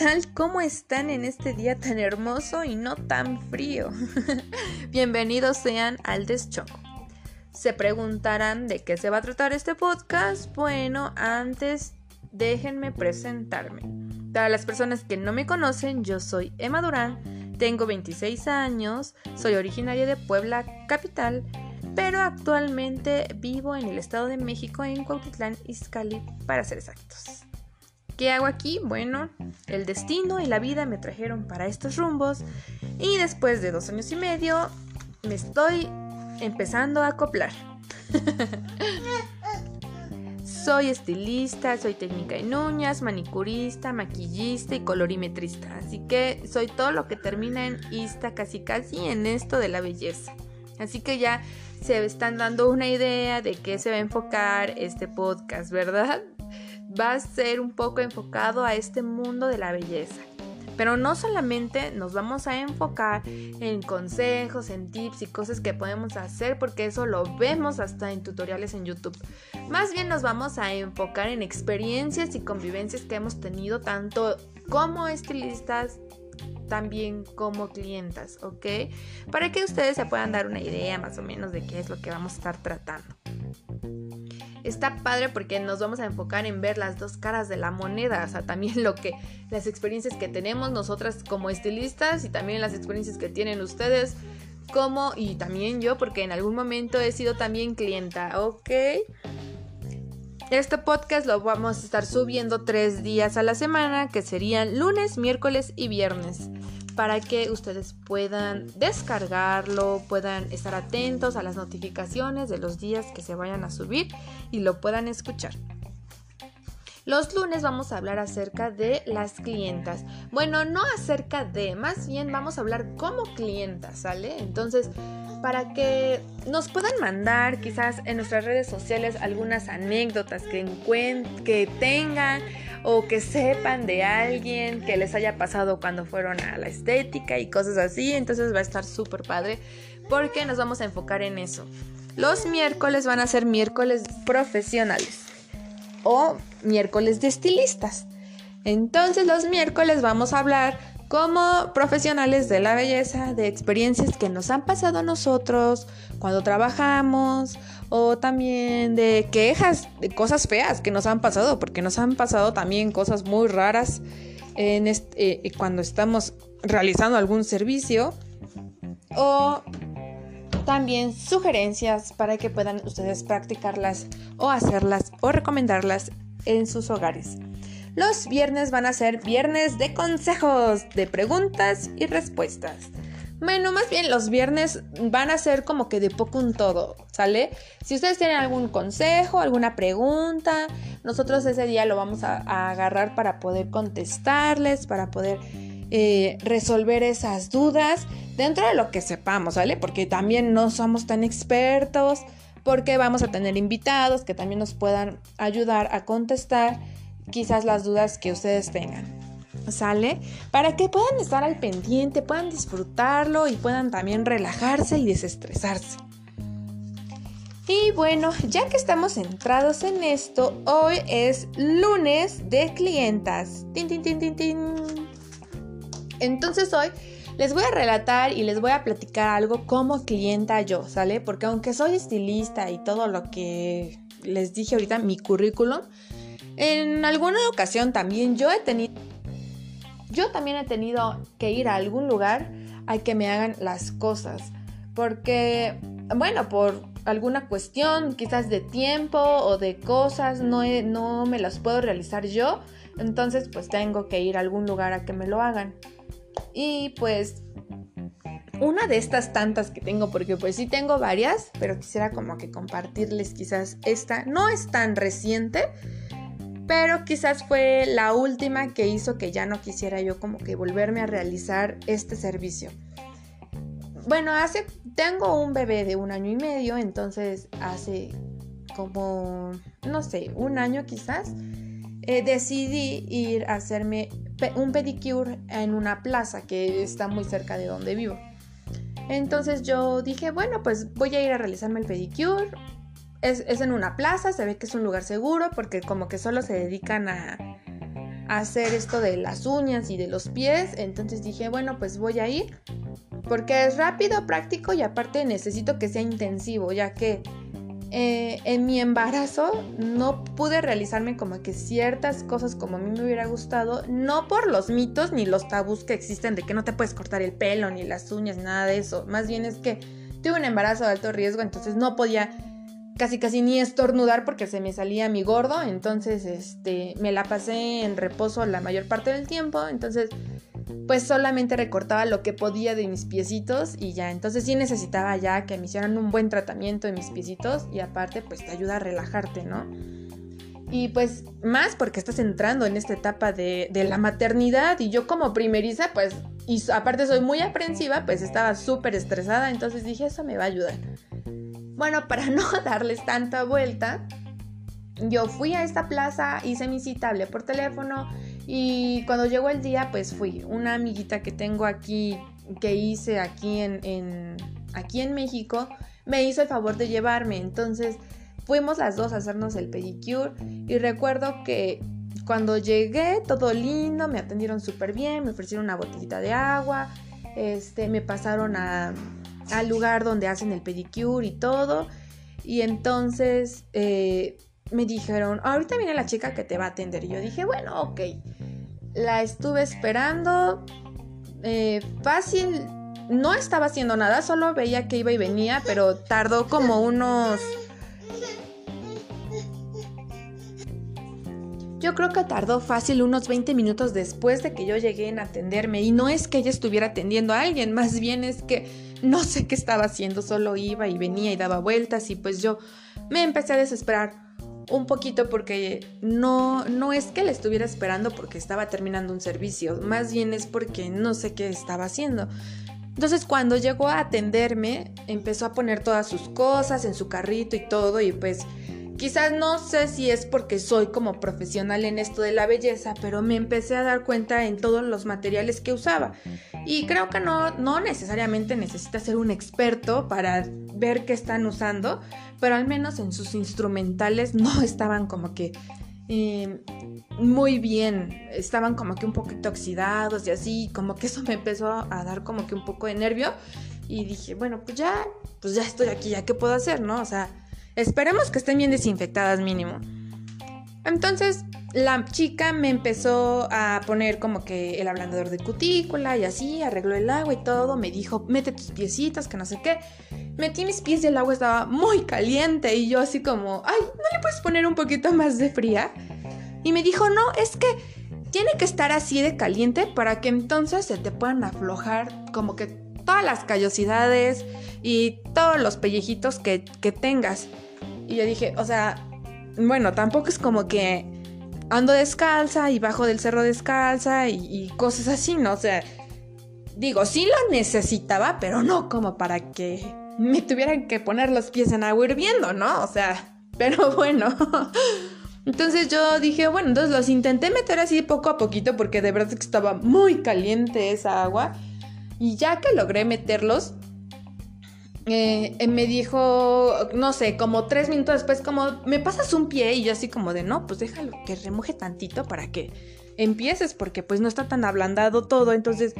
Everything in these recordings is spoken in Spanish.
tal? ¿Cómo están en este día tan hermoso y no tan frío? Bienvenidos sean al Deschoco. Se preguntarán de qué se va a tratar este podcast. Bueno, antes déjenme presentarme. Para las personas que no me conocen, yo soy Emma Durán, tengo 26 años, soy originaria de Puebla Capital, pero actualmente vivo en el Estado de México, en Cuautitlán, Izcalli, para ser exactos. ¿Qué hago aquí? Bueno, el destino y la vida me trajeron para estos rumbos y después de dos años y medio me estoy empezando a acoplar. soy estilista, soy técnica en uñas, manicurista, maquillista y colorimetrista. Así que soy todo lo que termina en ista casi casi en esto de la belleza. Así que ya se están dando una idea de qué se va a enfocar este podcast, ¿verdad? Va a ser un poco enfocado a este mundo de la belleza. Pero no solamente nos vamos a enfocar en consejos, en tips y cosas que podemos hacer, porque eso lo vemos hasta en tutoriales en YouTube. Más bien nos vamos a enfocar en experiencias y convivencias que hemos tenido tanto como estilistas, también como clientas, ¿ok? Para que ustedes se puedan dar una idea más o menos de qué es lo que vamos a estar tratando está padre porque nos vamos a enfocar en ver las dos caras de la moneda, o sea, también lo que las experiencias que tenemos nosotras como estilistas y también las experiencias que tienen ustedes como y también yo porque en algún momento he sido también clienta, ¿ok? Este podcast lo vamos a estar subiendo tres días a la semana, que serían lunes, miércoles y viernes para que ustedes puedan descargarlo, puedan estar atentos a las notificaciones de los días que se vayan a subir y lo puedan escuchar. Los lunes vamos a hablar acerca de las clientas. Bueno, no acerca de, más bien vamos a hablar como clientas, ¿sale? Entonces, para que nos puedan mandar quizás en nuestras redes sociales algunas anécdotas que, que tengan o que sepan de alguien que les haya pasado cuando fueron a la estética y cosas así. Entonces va a estar súper padre porque nos vamos a enfocar en eso. Los miércoles van a ser miércoles profesionales o miércoles de estilistas. Entonces los miércoles vamos a hablar como profesionales de la belleza, de experiencias que nos han pasado a nosotros cuando trabajamos o también de quejas, de cosas feas que nos han pasado, porque nos han pasado también cosas muy raras eh, cuando estamos realizando algún servicio o también sugerencias para que puedan ustedes practicarlas o hacerlas o recomendarlas en sus hogares. Los viernes van a ser viernes de consejos, de preguntas y respuestas. Bueno, más bien los viernes van a ser como que de poco un todo, ¿sale? Si ustedes tienen algún consejo, alguna pregunta, nosotros ese día lo vamos a, agarrar para poder contestarles, para poder eh, resolver esas dudas dentro de lo que sepamos, ¿sale? Porque también no somos tan expertos, porque vamos a tener invitados que también nos puedan ayudar a contestar quizás las dudas que ustedes tengan. ¿Sale? Para que puedan estar al pendiente, puedan disfrutarlo y puedan también relajarse y desestresarse. Y bueno, ya que estamos centrados en esto, hoy es lunes de clientas. Tin, tin, tin. Entonces hoy les voy a relatar y les voy a platicar algo como clienta yo, ¿sale? Porque aunque soy estilista y todo lo que les dije ahorita, mi currículum, en alguna ocasión también yo he tenido, yo también he tenido que ir a algún lugar a que me hagan las cosas. Porque, bueno, por alguna cuestión, quizás de tiempo o de cosas, no, no me las puedo realizar yo. Entonces, pues tengo que ir a algún lugar a que me lo hagan. Y pues una de estas tantas que tengo, porque pues sí tengo varias, pero quisiera como que compartirles quizás esta. No es tan reciente, pero quizás fue la última que hizo que ya no quisiera yo como que volverme a realizar este servicio. Bueno, hace, tengo un bebé de un año y medio, entonces hace como, no sé, un año quizás, eh, decidí ir a hacerme un pedicure en una plaza que está muy cerca de donde vivo. Entonces yo dije, bueno, pues voy a ir a realizarme el pedicure, es, en una plaza, se ve que es un lugar seguro porque como que solo se dedican a, hacer esto de las uñas y de los pies. Entonces dije, bueno, pues voy a ir. Porque es rápido, práctico y aparte necesito que sea intensivo, ya que eh, en mi embarazo no pude realizarme como que ciertas cosas como a mí me hubiera gustado, no por los mitos ni los tabús que existen de que no te puedes cortar el pelo ni las uñas, nada de eso. Más bien es que tuve un embarazo de alto riesgo, entonces no podía casi casi ni estornudar porque se me salía mi gordo, entonces este me la pasé en reposo la mayor parte del tiempo, entonces pues solamente recortaba lo que podía de mis piecitos y ya, entonces sí necesitaba ya que me hicieran un buen tratamiento de mis piecitos y aparte pues te ayuda a relajarte, ¿no? Y pues más porque estás entrando en esta etapa de, la maternidad y yo como primeriza pues y aparte soy muy aprensiva pues estaba súper estresada entonces dije eso me va a ayudar. Bueno, para no darles tanta vuelta, yo fui a esta plaza, hice mi cita, por teléfono y cuando llegó el día, pues fui. Una amiguita que tengo aquí, que hice aquí en, aquí en México, me hizo el favor de llevarme. Entonces fuimos las dos a hacernos el pedicure y recuerdo que cuando llegué, todo lindo, me atendieron súper bien, me ofrecieron una botellita de agua, este, me pasaron a, al lugar donde hacen el pedicure y todo. Y entonces eh, me dijeron, ahorita viene la chica que te va a atender. Y yo dije, bueno, ok. La estuve esperando. Eh, fácil. No estaba haciendo nada, solo veía que iba y venía, pero tardó como unos... Yo creo que tardó fácil unos 20 minutos después de que yo llegué en atenderme. Y no es que ella estuviera atendiendo a alguien, más bien es que no sé qué estaba haciendo, solo iba y venía y daba vueltas y pues yo me empecé a desesperar un poquito porque no, no es que le estuviera esperando porque estaba terminando un servicio, más bien es porque no sé qué estaba haciendo. Entonces cuando llegó a atenderme, empezó a poner todas sus cosas en su carrito y todo y pues quizás no sé si es porque soy como profesional en esto de la belleza, pero me empecé a dar cuenta en todos los materiales que usaba. Y creo que no, no necesariamente necesita ser un experto para ver qué están usando, pero al menos en sus instrumentales no estaban como que eh, muy bien, estaban como que un poquito oxidados y así, como que eso me empezó a dar como que un poco de nervio y dije, bueno, pues ya, pues ya estoy aquí, ya qué puedo hacer, ¿no? O sea, esperemos que estén bien desinfectadas mínimo. Entonces la chica me empezó a poner como que el ablandador de cutícula y así, arregló el agua y todo, me dijo, mete tus piecitos, que no sé qué. Metí mis pies y el agua estaba muy caliente y yo así como, ay, ¿no le puedes poner un poquito más de fría? Y me dijo, no, es que tiene que estar así de caliente para que entonces se te puedan aflojar como que todas las callosidades y todos los pellejitos que, que tengas. Y yo dije, o sea, bueno, tampoco es como que ando descalza y bajo del cerro descalza y, y, cosas así, ¿no? O sea, digo, sí lo necesitaba, pero no como para que me tuvieran que poner los pies en agua hirviendo, ¿no? O sea, pero bueno. Entonces yo dije, bueno, entonces los intenté meter así poco a poquito porque de verdad que estaba muy caliente esa agua. Y ya que logré meterlos, eh, eh, me dijo, no sé, como tres minutos después, como, ¿me pasas un pie? Y yo así como de, no, pues déjalo que remoje tantito para que empieces, porque pues no está tan ablandado todo, entonces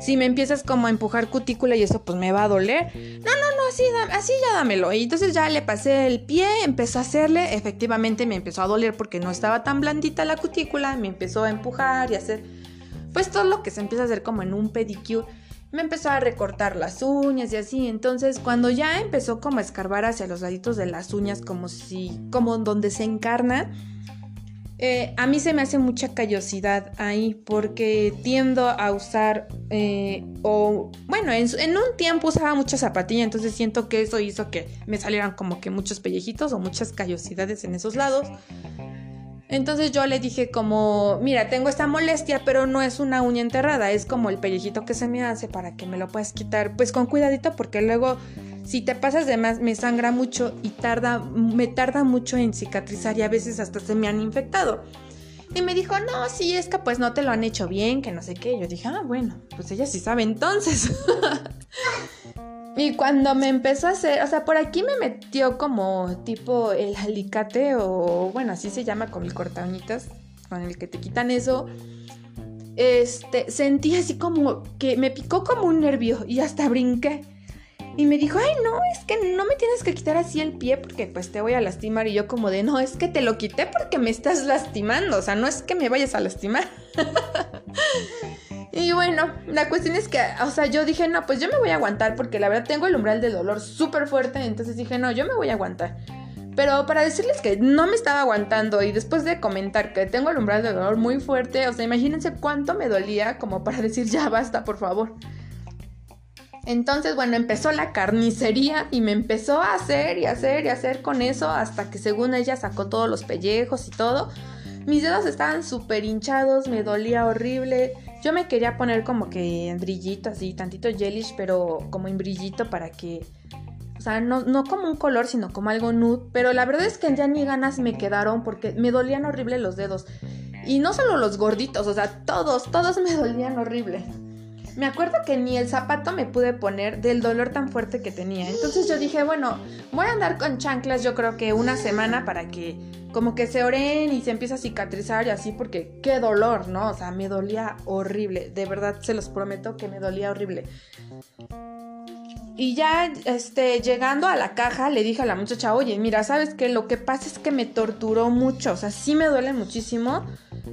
si me empiezas como a empujar cutícula y eso pues me va a doler. No, no, no, así, así ya dámelo. Y entonces ya le pasé el pie, empecé a hacerle, efectivamente me empezó a doler porque no estaba tan blandita la cutícula, me empezó a empujar y hacer pues todo lo que se empieza a hacer como en un pedicure me empezó a recortar las uñas y así. Entonces, cuando ya empezó como a escarbar hacia los laditos de las uñas, como si, como donde se encarna, eh, a mí se me hace mucha callosidad ahí porque tiendo a usar, eh, o bueno, en, en, un tiempo usaba mucha zapatilla, entonces siento que eso hizo que me salieran como que muchos pellejitos o muchas callosidades en esos lados. Entonces yo le dije como, mira, tengo esta molestia, pero no es una uña enterrada, es como el pellejito que se me hace para que me lo puedas quitar, pues con cuidadito, porque luego si te pasas de más me sangra mucho y tarda, me tarda mucho en cicatrizar y a veces hasta se me han infectado. Y me dijo, no, sí, es que pues no te lo han hecho bien, que no sé qué. Yo dije, ah, bueno, pues ella sí sabe entonces. Y cuando me empezó a hacer, o sea, por aquí me metió como tipo el alicate o bueno, así se llama con mi corta con el que te quitan eso, este, sentí así como que me picó como un nervio y hasta brinqué. Y me dijo, ay, no, es que no me tienes que quitar así el pie porque pues te voy a lastimar. Y yo como de, no, es que te lo quité porque me estás lastimando. O sea, no es que me vayas a lastimar. y bueno, la cuestión es que, o sea, yo dije, no, pues yo me voy a aguantar porque la verdad tengo el umbral de dolor súper fuerte. Entonces dije, no, yo me voy a aguantar. Pero para decirles que no me estaba aguantando y después de comentar que tengo el umbral de dolor muy fuerte, o sea, imagínense cuánto me dolía como para decir ya basta, por favor. Entonces, bueno, empezó la carnicería y me empezó a hacer y hacer y hacer con eso hasta que según ella sacó todos los pellejos y todo. Mis dedos estaban súper hinchados, me dolía horrible. Yo me quería poner como que en brillito, así, tantito gelish, pero como en brillito para que... O sea, no, no como un color, sino como algo nude. Pero la verdad es que ya ni ganas me quedaron porque me dolían horrible los dedos. Y no solo los gorditos, o sea, todos, todos me dolían horrible. Me acuerdo que ni el zapato me pude poner del dolor tan fuerte que tenía. Entonces yo dije, bueno, voy a andar con chanclas yo creo que una semana para que como que se oren y se empiece a cicatrizar y así porque qué dolor, ¿no? O sea, me dolía horrible. De verdad se los prometo que me dolía horrible. Y ya, este, llegando a la caja, le dije a la muchacha, oye, mira, ¿sabes qué? Lo que pasa es que me torturó mucho, o sea, sí me duele muchísimo.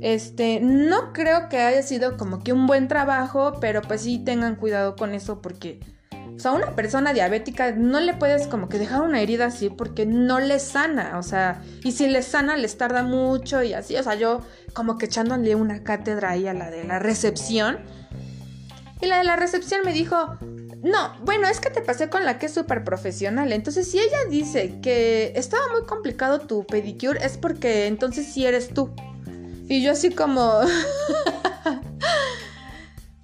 Este, no creo que haya sido como que un buen trabajo, pero pues sí tengan cuidado con eso porque, o sea, a una persona diabética no le puedes como que dejar una herida así porque no le sana, o sea, y si le sana les tarda mucho y así, o sea, yo como que echándole una cátedra ahí a la de la recepción. Y la de la recepción me dijo, no, bueno, es que te pasé con la que es súper profesional. Entonces, si ella dice que estaba muy complicado tu pedicure, es porque entonces sí eres tú. Y yo así como...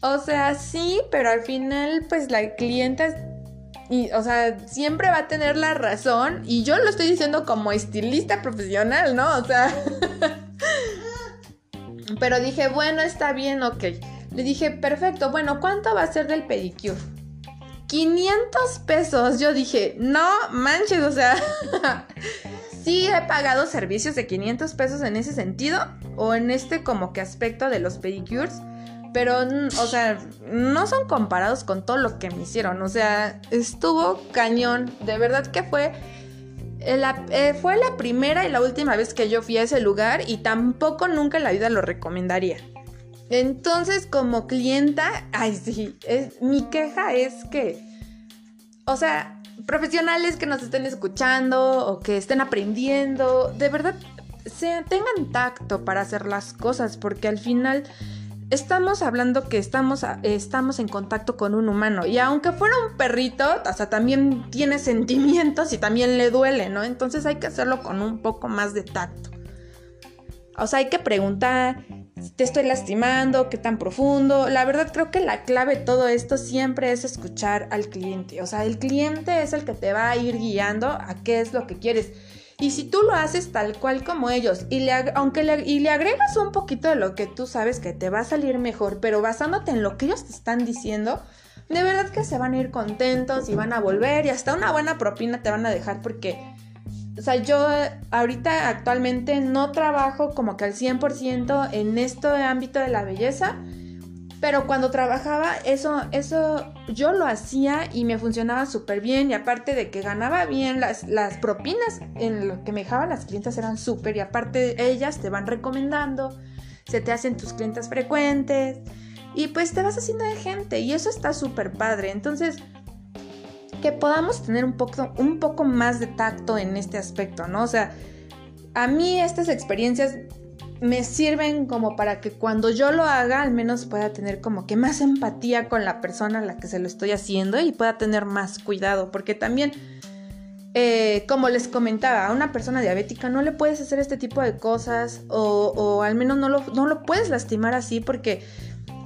o sea, sí, pero al final, pues la clienta... O sea, siempre va a tener la razón. Y yo lo estoy diciendo como estilista profesional, ¿no? O sea... pero dije, bueno, está bien, ok. Le dije, perfecto, bueno, ¿cuánto va a ser del pedicure? 500 pesos. Yo dije, no manches, o sea, sí he pagado servicios de 500 pesos en ese sentido o en este como que aspecto de los pedicures. Pero, o sea, no son comparados con todo lo que me hicieron. O sea, estuvo cañón. De verdad que fue... Eh, la, eh, fue la primera y la última vez que yo fui a ese lugar y tampoco nunca en la vida lo recomendaría. Entonces, como clienta, ay, sí, mi queja es que, o sea, profesionales que nos estén escuchando o que estén aprendiendo, de verdad, sean, tengan tacto para hacer las cosas, porque al final estamos hablando que estamos, estamos en contacto con un humano. Y aunque fuera un perrito, o sea, también tiene sentimientos y también le duele, ¿no? Entonces hay que hacerlo con un poco más de tacto. O sea, hay que preguntar, te estoy lastimando, qué tan profundo. La verdad creo que la clave de todo esto siempre es escuchar al cliente. O sea, el cliente es el que te va a ir guiando a qué es lo que quieres. Y si tú lo haces tal cual como ellos, y le, aunque le, y le agregas un poquito de lo que tú sabes que te va a salir mejor, pero basándote en lo que ellos te están diciendo, de verdad que se van a ir contentos y van a volver y hasta una buena propina te van a dejar porque o sea, yo ahorita actualmente no trabajo como que al 100% en este ámbito de la belleza, pero cuando trabajaba eso, eso yo lo hacía y me funcionaba súper bien y aparte de que ganaba bien, las, las propinas en lo que me dejaban las clientas eran súper y aparte ellas te van recomendando, se te hacen tus clientes frecuentes y pues te vas haciendo de gente y eso está súper padre. Entonces, que podamos tener un poco, un poco más de tacto en este aspecto, ¿no? O sea, a mí estas experiencias me sirven como para que cuando yo lo haga al menos pueda tener como que más empatía con la persona a la que se lo estoy haciendo y pueda tener más cuidado, porque también, eh, como les comentaba, a una persona diabética no le puedes hacer este tipo de cosas o, o al menos no lo, no lo puedes lastimar así porque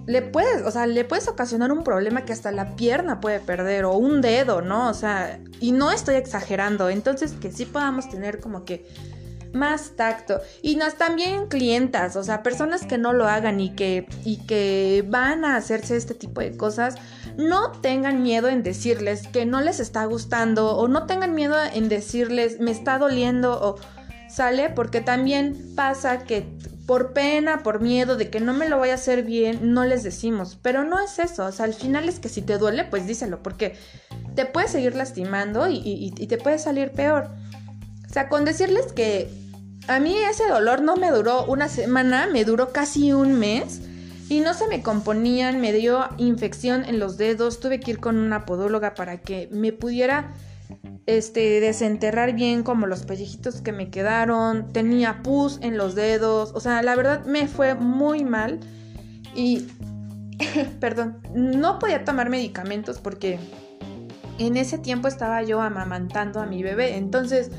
le puedes, o sea, le puedes ocasionar un problema que hasta la pierna puede perder o un dedo, ¿no? O sea, y no estoy exagerando, entonces que sí podamos tener como que más tacto. Y nos también clientas, o sea, personas que no lo hagan y que, y que van a hacerse este tipo de cosas, no tengan miedo en decirles que no les está gustando o no tengan miedo en decirles me está doliendo o sale, porque también pasa que por pena, por miedo de que no me lo vaya a hacer bien, no les decimos. Pero no es eso, o sea, al final es que si te duele, pues díselo, porque te puede seguir lastimando y, y te puede salir peor. O sea, con decirles que a mí ese dolor no me duró una semana, me duró casi un mes. Y no se me componían, me dio infección en los dedos, tuve que ir con una podóloga para que me pudiera este, desenterrar bien como los pellejitos que me quedaron, tenía pus en los dedos, o sea, la verdad me fue muy mal y, perdón, no podía tomar medicamentos porque en ese tiempo estaba yo amamantando a mi bebé, entonces,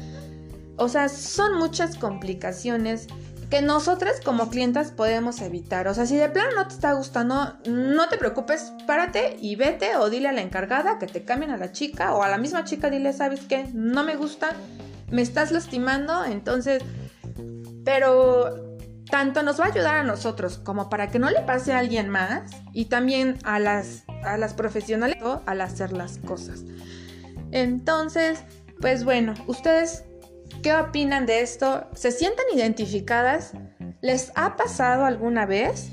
o sea, son muchas complicaciones que nosotras como clientas podemos evitar. O sea, si de plano no te está gustando, no te preocupes, párate y vete o dile a la encargada que te cambien a la chica o a la misma chica dile, ¿sabes qué? No me gusta, me estás lastimando, entonces, pero tanto nos va a ayudar a nosotros como para que no le pase a alguien más y también a las, a las profesionales al hacer las cosas. Entonces, pues bueno, ustedes ¿Qué opinan de esto? ¿Se sienten identificadas? ¿Les ha pasado alguna vez?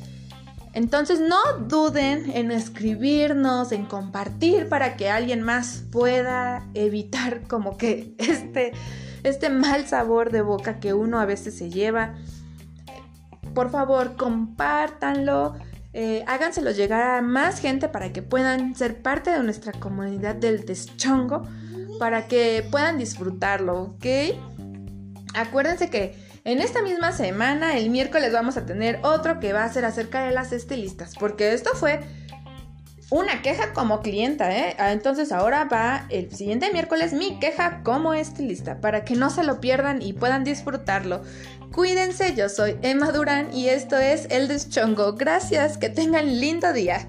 Entonces no duden en escribirnos, en compartir para que alguien más pueda evitar como que este, este mal sabor de boca que uno a veces se lleva. Por favor, compártanlo, eh, háganselo llegar a más gente para que puedan ser parte de nuestra comunidad del deschongo, para que puedan disfrutarlo, ¿ok? Acuérdense que en esta misma semana, el miércoles, vamos a tener otro que va a ser acerca de las estilistas, porque esto fue una queja como clienta, ¿eh? Ah, entonces ahora va el siguiente miércoles mi queja como estilista, para que no se lo pierdan y puedan disfrutarlo. Cuídense, yo soy Emma Durán y esto es El Deschongo. Gracias, que tengan lindo día.